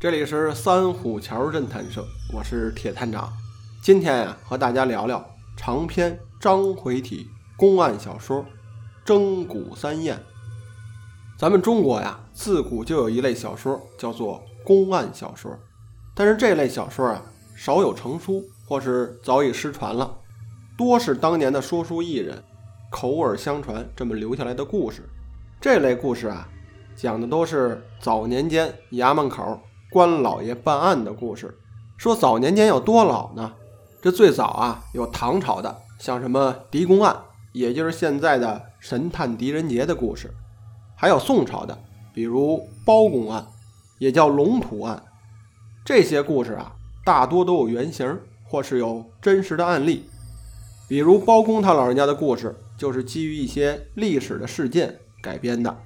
这里是三虎桥侦探社，我是铁探长。今天呀，和大家聊聊长篇章回体公案小说《征古三宴》。咱们中国呀，自古就有一类小说叫做公案小说，但是这类小说啊，少有成书，或是早已失传了，多是当年的说书艺人口耳相传这么留下来的故事。这类故事啊。讲的都是早年间衙门口官老爷办案的故事。说早年间有多老呢？这最早啊，有唐朝的，像什么狄公案，也就是现在的神探狄仁杰的故事；还有宋朝的，比如包公案，也叫龙图案。这些故事啊，大多都有原型，或是有真实的案例。比如包公他老人家的故事，就是基于一些历史的事件改编的。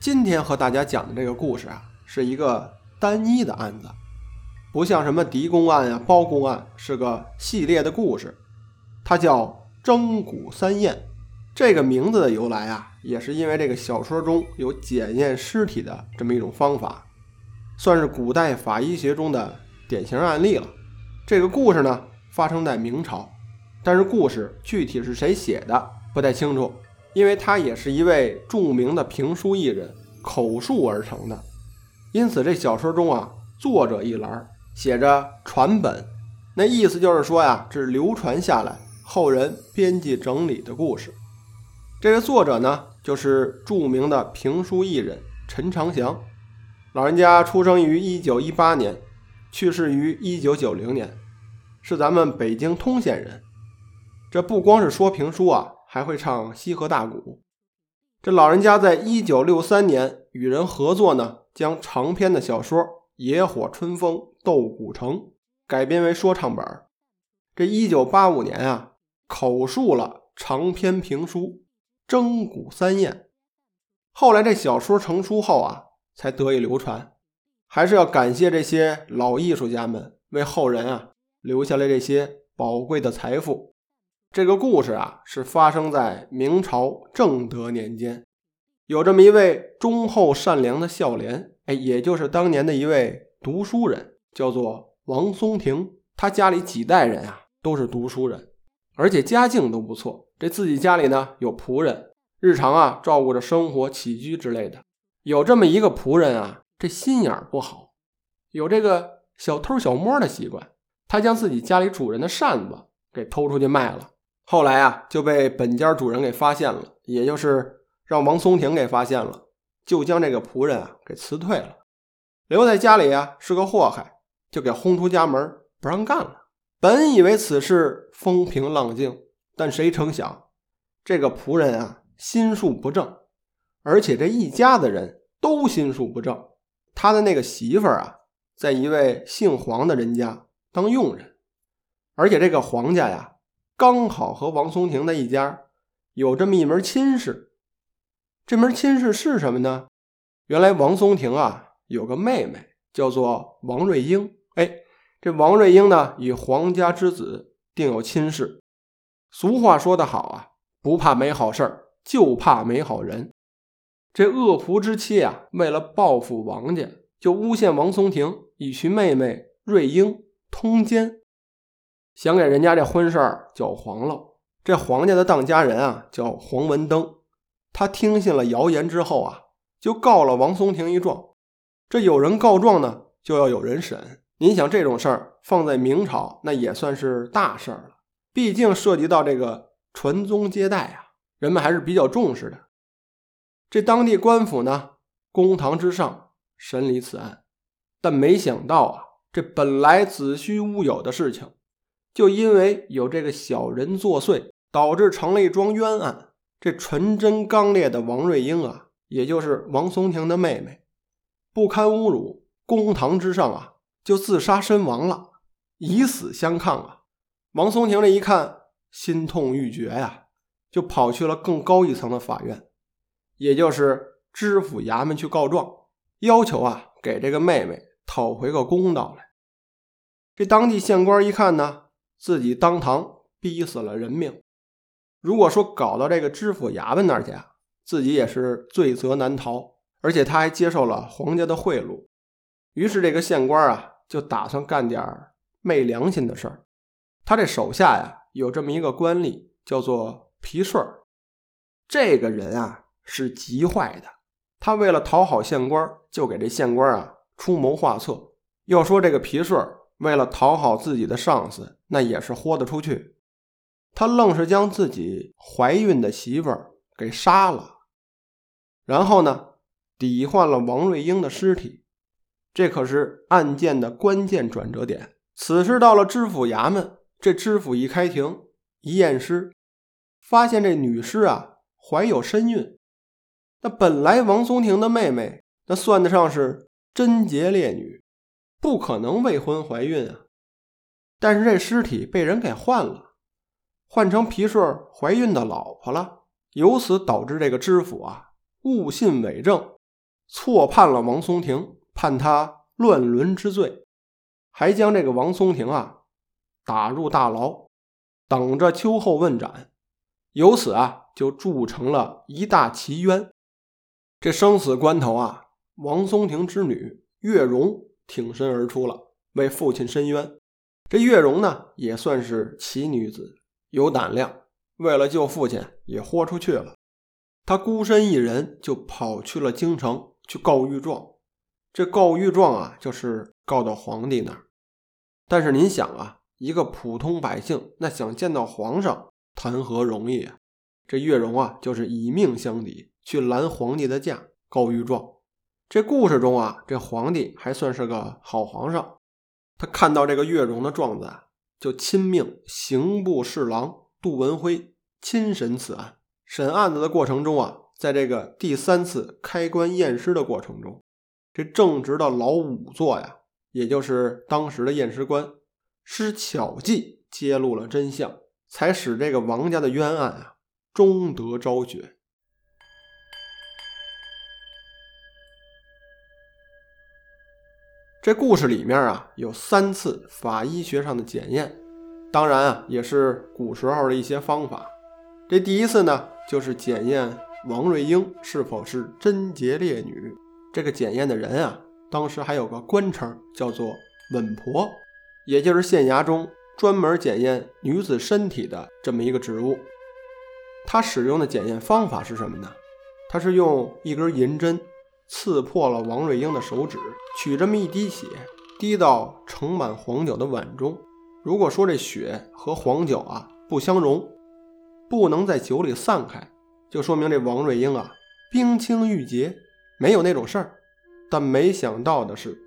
今天和大家讲的这个故事啊，是一个单一的案子，不像什么狄公案啊、包公案是个系列的故事。它叫征古三验，这个名字的由来啊，也是因为这个小说中有检验尸体的这么一种方法，算是古代法医学中的典型案例了。这个故事呢，发生在明朝，但是故事具体是谁写的不太清楚。因为他也是一位著名的评书艺人，口述而成的，因此这小说中啊，作者一栏写着传本，那意思就是说呀，这是流传下来，后人编辑整理的故事。这个作者呢，就是著名的评书艺人陈长祥，老人家出生于一九一八年，去世于一九九零年，是咱们北京通县人。这不光是说评书啊。还会唱西河大鼓。这老人家在一九六三年与人合作呢，将长篇的小说《野火春风斗古城》改编为说唱本。这一九八五年啊，口述了长篇评书《征古三宴》。后来这小说成书后啊，才得以流传。还是要感谢这些老艺术家们为后人啊留下了这些宝贵的财富。这个故事啊，是发生在明朝正德年间，有这么一位忠厚善良的孝廉，哎，也就是当年的一位读书人，叫做王松亭。他家里几代人啊，都是读书人，而且家境都不错。这自己家里呢，有仆人，日常啊照顾着生活起居之类的。有这么一个仆人啊，这心眼不好，有这个小偷小摸的习惯。他将自己家里主人的扇子给偷出去卖了。后来啊，就被本家主人给发现了，也就是让王松亭给发现了，就将这个仆人啊给辞退了，留在家里啊是个祸害，就给轰出家门，不让干了。本以为此事风平浪静，但谁成想，这个仆人啊心术不正，而且这一家子人都心术不正。他的那个媳妇儿啊，在一位姓黄的人家当佣人，而且这个黄家呀。刚好和王松亭的一家有这么一门亲事，这门亲事是什么呢？原来王松亭啊有个妹妹叫做王瑞英，哎，这王瑞英呢与皇家之子定有亲事。俗话说得好啊，不怕没好事儿，就怕没好人。这恶仆之妻啊，为了报复王家，就诬陷王松亭与其妹妹瑞英通奸。想给人家这婚事儿搅黄了。这黄家的当家人啊，叫黄文登。他听信了谣言之后啊，就告了王松亭一状。这有人告状呢，就要有人审。您想这种事儿放在明朝，那也算是大事儿了。毕竟涉及到这个传宗接代啊，人们还是比较重视的。这当地官府呢，公堂之上审理此案，但没想到啊，这本来子虚乌有的事情。就因为有这个小人作祟，导致成了一桩冤案。这纯真刚烈的王瑞英啊，也就是王松亭的妹妹，不堪侮辱，公堂之上啊，就自杀身亡了，以死相抗啊。王松亭这一看，心痛欲绝呀，就跑去了更高一层的法院，也就是知府衙门去告状，要求啊，给这个妹妹讨回个公道来。这当地县官一看呢。自己当堂逼死了人命，如果说搞到这个知府衙门那儿去啊，自己也是罪责难逃，而且他还接受了皇家的贿赂。于是这个县官啊，就打算干点昧良心的事儿。他这手下呀，有这么一个官吏，叫做皮顺儿。这个人啊，是极坏的。他为了讨好县官，就给这县官啊出谋划策。要说这个皮顺儿，为了讨好自己的上司，那也是豁得出去。他愣是将自己怀孕的媳妇儿给杀了，然后呢，抵换了王瑞英的尸体。这可是案件的关键转折点。此事到了知府衙门，这知府一开庭，一验尸，发现这女尸啊怀有身孕。那本来王松亭的妹妹，那算得上是贞洁烈女，不可能未婚怀孕啊。但是这尸体被人给换了，换成皮顺怀孕的老婆了。由此导致这个知府啊误信伪证，错判了王松亭。判他乱伦之罪，还将这个王松亭啊打入大牢，等着秋后问斩。由此啊，就铸成了一大奇冤。这生死关头啊，王松亭之女月容挺身而出了，为父亲伸冤。这月容呢，也算是奇女子，有胆量，为了救父亲，也豁出去了。他孤身一人就跑去了京城去告御状。这告御状啊，就是告到皇帝那儿。但是您想啊，一个普通百姓，那想见到皇上，谈何容易啊！这月容啊，就是以命相抵，去拦皇帝的驾，告御状。这故事中啊，这皇帝还算是个好皇上。他看到这个月容的状子啊，就亲命刑部侍郎杜文辉亲审此案。审案子的过程中啊，在这个第三次开棺验尸的过程中。这正直的老仵作呀，也就是当时的验尸官，施巧计揭露了真相，才使这个王家的冤案啊终得昭雪。这故事里面啊有三次法医学上的检验，当然啊也是古时候的一些方法。这第一次呢，就是检验王瑞英是否是贞洁烈女。这个检验的人啊，当时还有个官称，叫做稳婆，也就是县衙中专门检验女子身体的这么一个职务。他使用的检验方法是什么呢？他是用一根银针刺破了王瑞英的手指，取这么一滴血，滴到盛满黄酒的碗中。如果说这血和黄酒啊不相容，不能在酒里散开，就说明这王瑞英啊冰清玉洁。没有那种事儿，但没想到的是，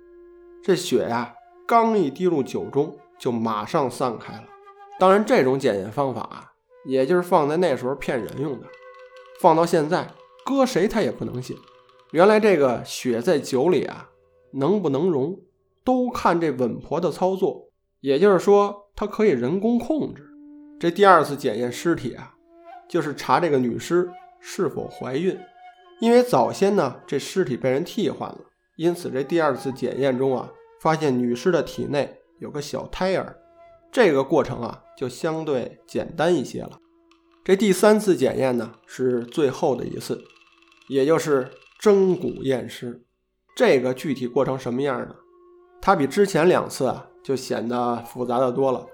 这血呀，刚一滴入酒中，就马上散开了。当然，这种检验方法啊，也就是放在那时候骗人用的，放到现在，搁谁他也不能信。原来这个血在酒里啊，能不能溶，都看这稳婆的操作。也就是说，它可以人工控制。这第二次检验尸体啊，就是查这个女尸是否怀孕。因为早先呢，这尸体被人替换了，因此这第二次检验中啊，发现女尸的体内有个小胎儿，这个过程啊就相对简单一些了。这第三次检验呢是最后的一次，也就是蒸骨验尸。这个具体过程什么样呢？它比之前两次啊就显得复杂的多了。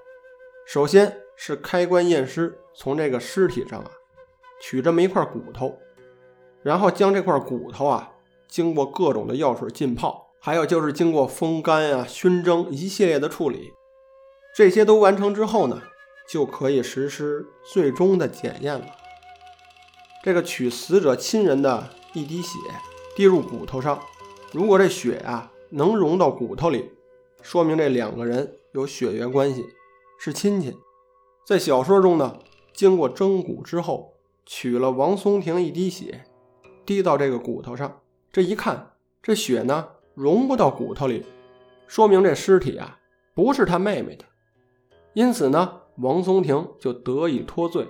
首先是开棺验尸，从这个尸体上啊取这么一块骨头。然后将这块骨头啊，经过各种的药水浸泡，还有就是经过风干呀、熏蒸一系列的处理，这些都完成之后呢，就可以实施最终的检验了。这个取死者亲人的一滴血滴入骨头上，如果这血啊能融到骨头里，说明这两个人有血缘关系，是亲戚。在小说中呢，经过蒸骨之后，取了王松亭一滴血。滴到这个骨头上，这一看，这血呢融不到骨头里，说明这尸体啊不是他妹妹的，因此呢，王松亭就得以脱罪。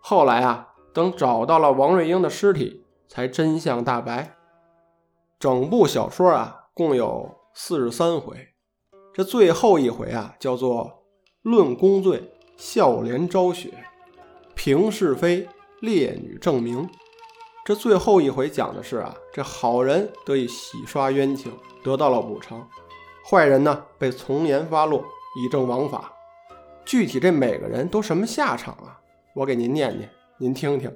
后来啊，等找到了王瑞英的尸体，才真相大白。整部小说啊共有四十三回，这最后一回啊叫做论功罪，笑脸昭雪，评是非，烈女证明。这最后一回讲的是啊，这好人得以洗刷冤情，得到了补偿；坏人呢，被从严发落，以正王法。具体这每个人都什么下场啊？我给您念念，您听听。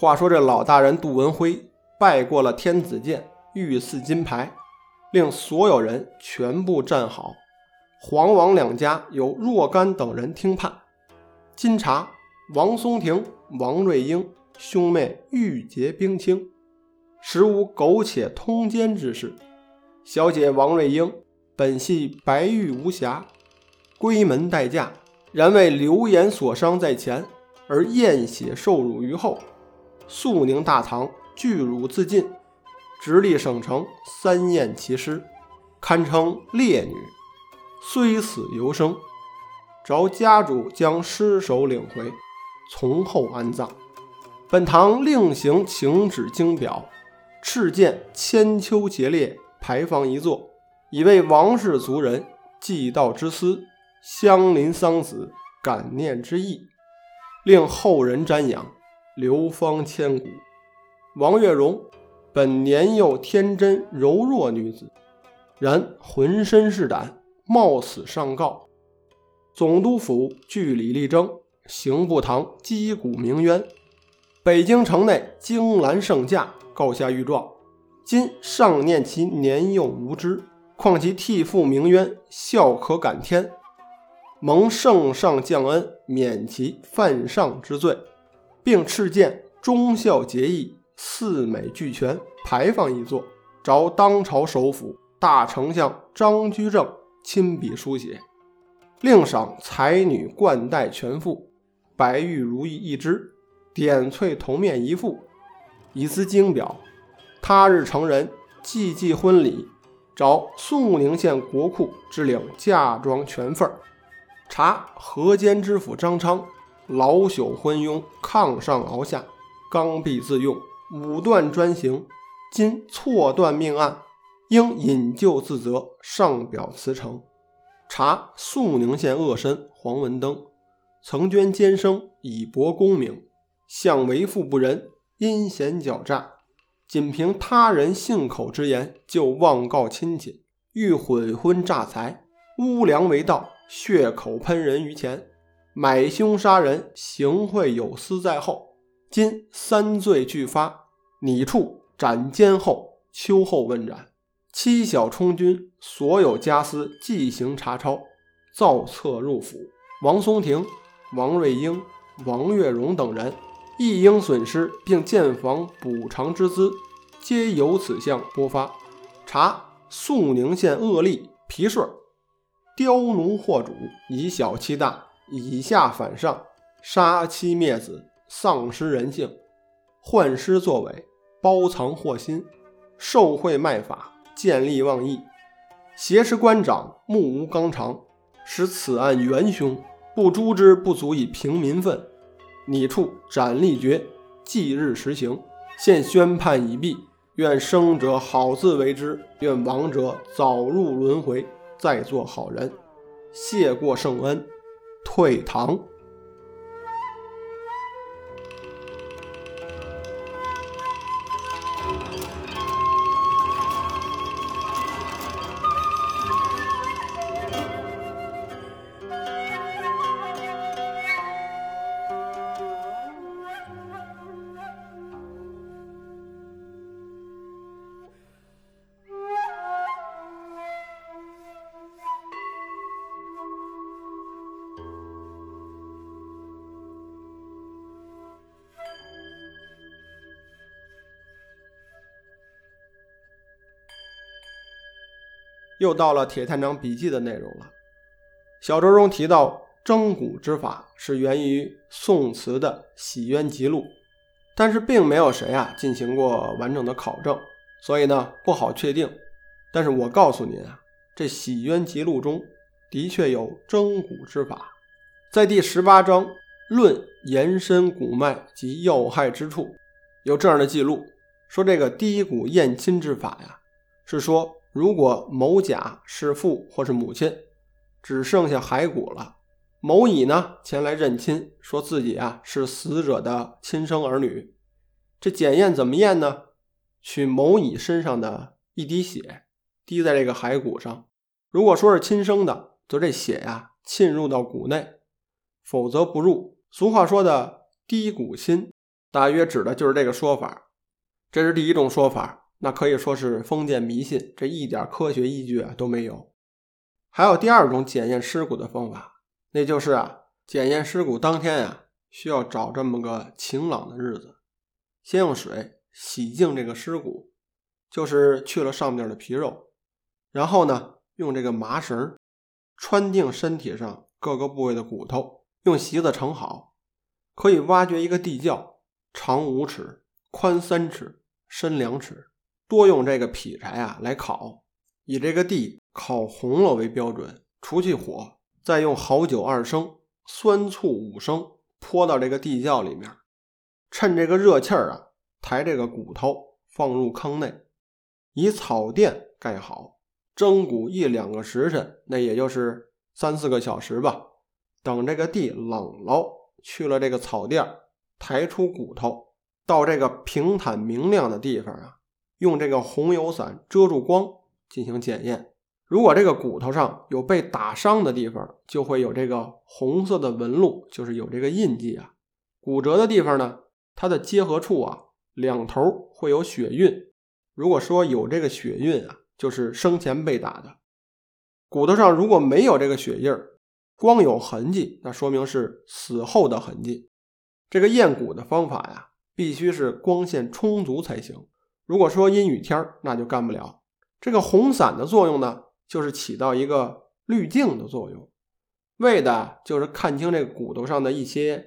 话说这老大人杜文辉拜过了天子剑、御赐金牌，令所有人全部站好。黄王两家有若干等人听判。金查王松亭、王瑞英。兄妹玉洁冰清，实无苟且通奸之事。小姐王瑞英本系白玉无瑕，闺门待嫁，然为流言所伤在前，而验血受辱于后。肃宁大唐拒辱自尽，直隶省城三验其尸，堪称烈女，虽死犹生。着家主将尸首领回，从后安葬。本堂另行请旨经表，敕建千秋节烈牌坊一座，以为王氏族人祭悼之思、乡邻丧子感念之意，令后人瞻仰，流芳千古。王月荣本年幼天真柔弱女子，然浑身是胆，冒死上告。总督府据理力争，刑部堂击鼓鸣冤。北京城内金兰圣驾告下御状，今上念其年幼无知，况其替父鸣冤，孝可感天，蒙圣上降恩，免其犯上之罪，并敕建忠孝节义四美俱全牌坊一座，着当朝首辅大丞相张居正亲笔书写，另赏才女冠带全副，白玉如意一只。点翠铜面一副，以资经表。他日成人，祭祭婚礼，着肃宁县国库支领嫁妆全份查河间知府张昌老朽昏庸，炕上熬下，刚愎自用，武断专行。今错断命案，应引咎自责，上表辞呈。查肃宁县恶绅黄文登，曾捐监生以博功名。向为富不仁，阴险狡诈，仅凭他人信口之言就妄告亲戚，欲毁婚诈财，污良为盗，血口喷人于前，买凶杀人，行贿有司在后。今三罪俱发，拟处斩监后，秋后问斩。妻小充军，所有家私即行查抄，造册入府。王松亭、王瑞英、王月荣等人。亦应损失，并建房补偿之资，皆由此项拨发。查肃宁县恶吏皮顺，刁奴惑主，以小欺大，以下反上，杀妻灭子，丧失人性，换尸作伪，包藏祸心，受贿卖法，见利忘义，挟持官长，目无纲常，使此案元凶不诛之，不足以平民愤。拟处斩立决，即日实行。现宣判已毕，愿生者好自为之，愿亡者早入轮回，再做好人。谢过圣恩，退堂。又到了铁探长笔记的内容了。小说中提到征蛊之法是源于宋词的《洗冤集录》，但是并没有谁啊进行过完整的考证，所以呢不好确定。但是我告诉您啊，这《洗冤集录》中的确有征蛊之法，在第十八章论延伸骨脉及要害之处，有这样的记录，说这个低骨验亲之法呀，是说。如果某甲是父或是母亲，只剩下骸骨了，某乙呢前来认亲，说自己啊是死者的亲生儿女，这检验怎么验呢？取某乙身上的一滴血，滴在这个骸骨上。如果说是亲生的，则这血呀浸入到骨内；否则不入。俗话说的“滴骨亲”，大约指的就是这个说法。这是第一种说法，那可以说是封建迷信，这一点科学依据啊都没有。还有第二种检验尸骨的方法，那就是啊，检验尸骨当天呀，需要找这么个晴朗的日子，先用水洗净这个尸骨，就是去了上面的皮肉，然后呢，用这个麻绳穿定身体上各个部位的骨头，用席子盛好，可以挖掘一个地窖，长五尺，宽三尺，深两尺，多用这个劈柴啊来烤，以这个地。烤红了为标准，除去火，再用好酒二升、酸醋五升泼到这个地窖里面，趁这个热气儿啊，抬这个骨头放入坑内，以草垫盖好，蒸骨一两个时辰，那也就是三四个小时吧。等这个地冷了，去了这个草垫，抬出骨头，到这个平坦明亮的地方啊，用这个红油伞遮住光进行检验。如果这个骨头上有被打伤的地方，就会有这个红色的纹路，就是有这个印记啊。骨折的地方呢，它的结合处啊，两头会有血印。如果说有这个血印啊，就是生前被打的。骨头上如果没有这个血印儿，光有痕迹，那说明是死后的痕迹。这个验骨的方法呀，必须是光线充足才行。如果说阴雨天那就干不了。这个红伞的作用呢？就是起到一个滤镜的作用，为的就是看清这个骨头上的一些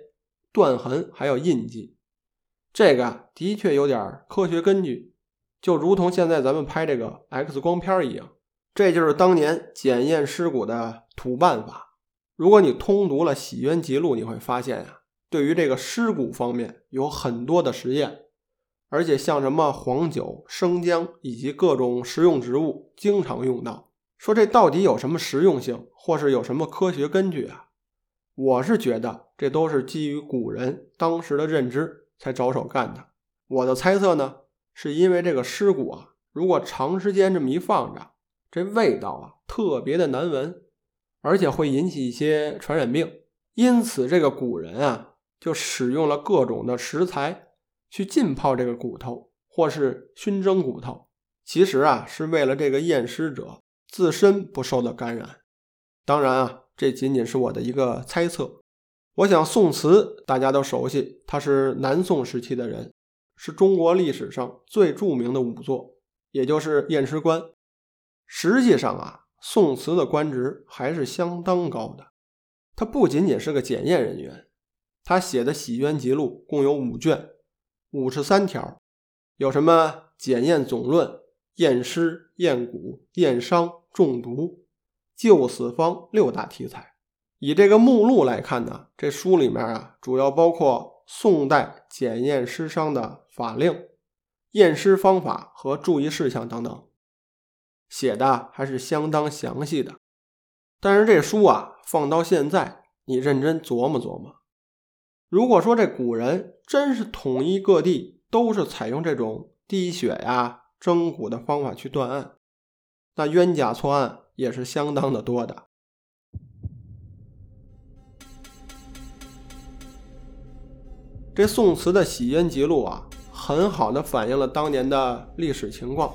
断痕还有印记。这个的确有点科学根据，就如同现在咱们拍这个 X 光片一样。这就是当年检验尸骨的土办法。如果你通读了《洗冤集录》，你会发现呀，对于这个尸骨方面有很多的实验，而且像什么黄酒、生姜以及各种食用植物，经常用到。说这到底有什么实用性，或是有什么科学根据啊？我是觉得这都是基于古人当时的认知才着手干的。我的猜测呢，是因为这个尸骨啊，如果长时间这么一放着，这味道啊特别的难闻，而且会引起一些传染病，因此这个古人啊就使用了各种的食材去浸泡这个骨头，或是熏蒸骨头，其实啊是为了这个验尸者。自身不受到感染，当然啊，这仅仅是我的一个猜测。我想宋慈大家都熟悉，他是南宋时期的人，是中国历史上最著名的仵作，也就是验尸官。实际上啊，宋慈的官职还是相当高的，他不仅仅是个检验人员，他写的《洗冤集录》共有五卷，五十三条，有什么检验总论、验尸、验骨、验伤。中毒、救死方六大题材。以这个目录来看呢，这书里面啊，主要包括宋代检验尸伤的法令、验尸方法和注意事项等等，写的还是相当详细的。但是这书啊，放到现在，你认真琢磨琢磨，如果说这古人真是统一各地都是采用这种滴血呀、蒸骨的方法去断案。那冤假错案也是相当的多的。这宋词的《洗冤集录》啊，很好的反映了当年的历史情况，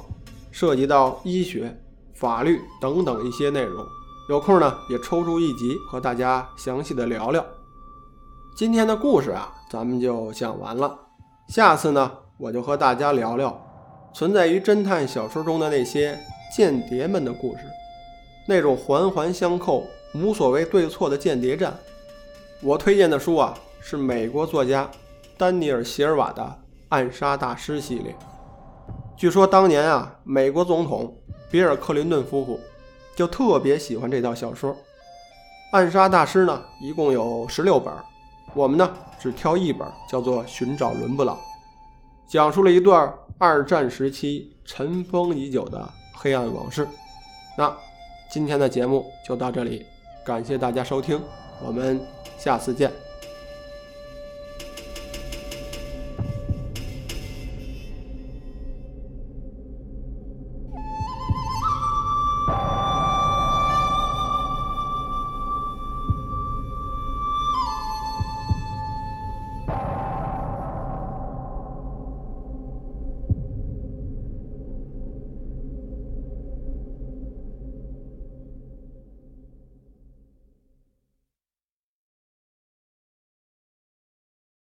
涉及到医学、法律等等一些内容。有空呢，也抽出一集和大家详细的聊聊。今天的故事啊，咱们就讲完了。下次呢，我就和大家聊聊存在于侦探小说中的那些。间谍们的故事，那种环环相扣、无所谓对错的间谍战。我推荐的书啊，是美国作家丹尼尔·席尔瓦的《暗杀大师》系列。据说当年啊，美国总统比尔·克林顿夫妇就特别喜欢这套小说。《暗杀大师》呢，一共有十六本，我们呢只挑一本，叫做《寻找伦布朗》，讲述了一段二战时期尘封已久的。黑暗往事，那今天的节目就到这里，感谢大家收听，我们下次见。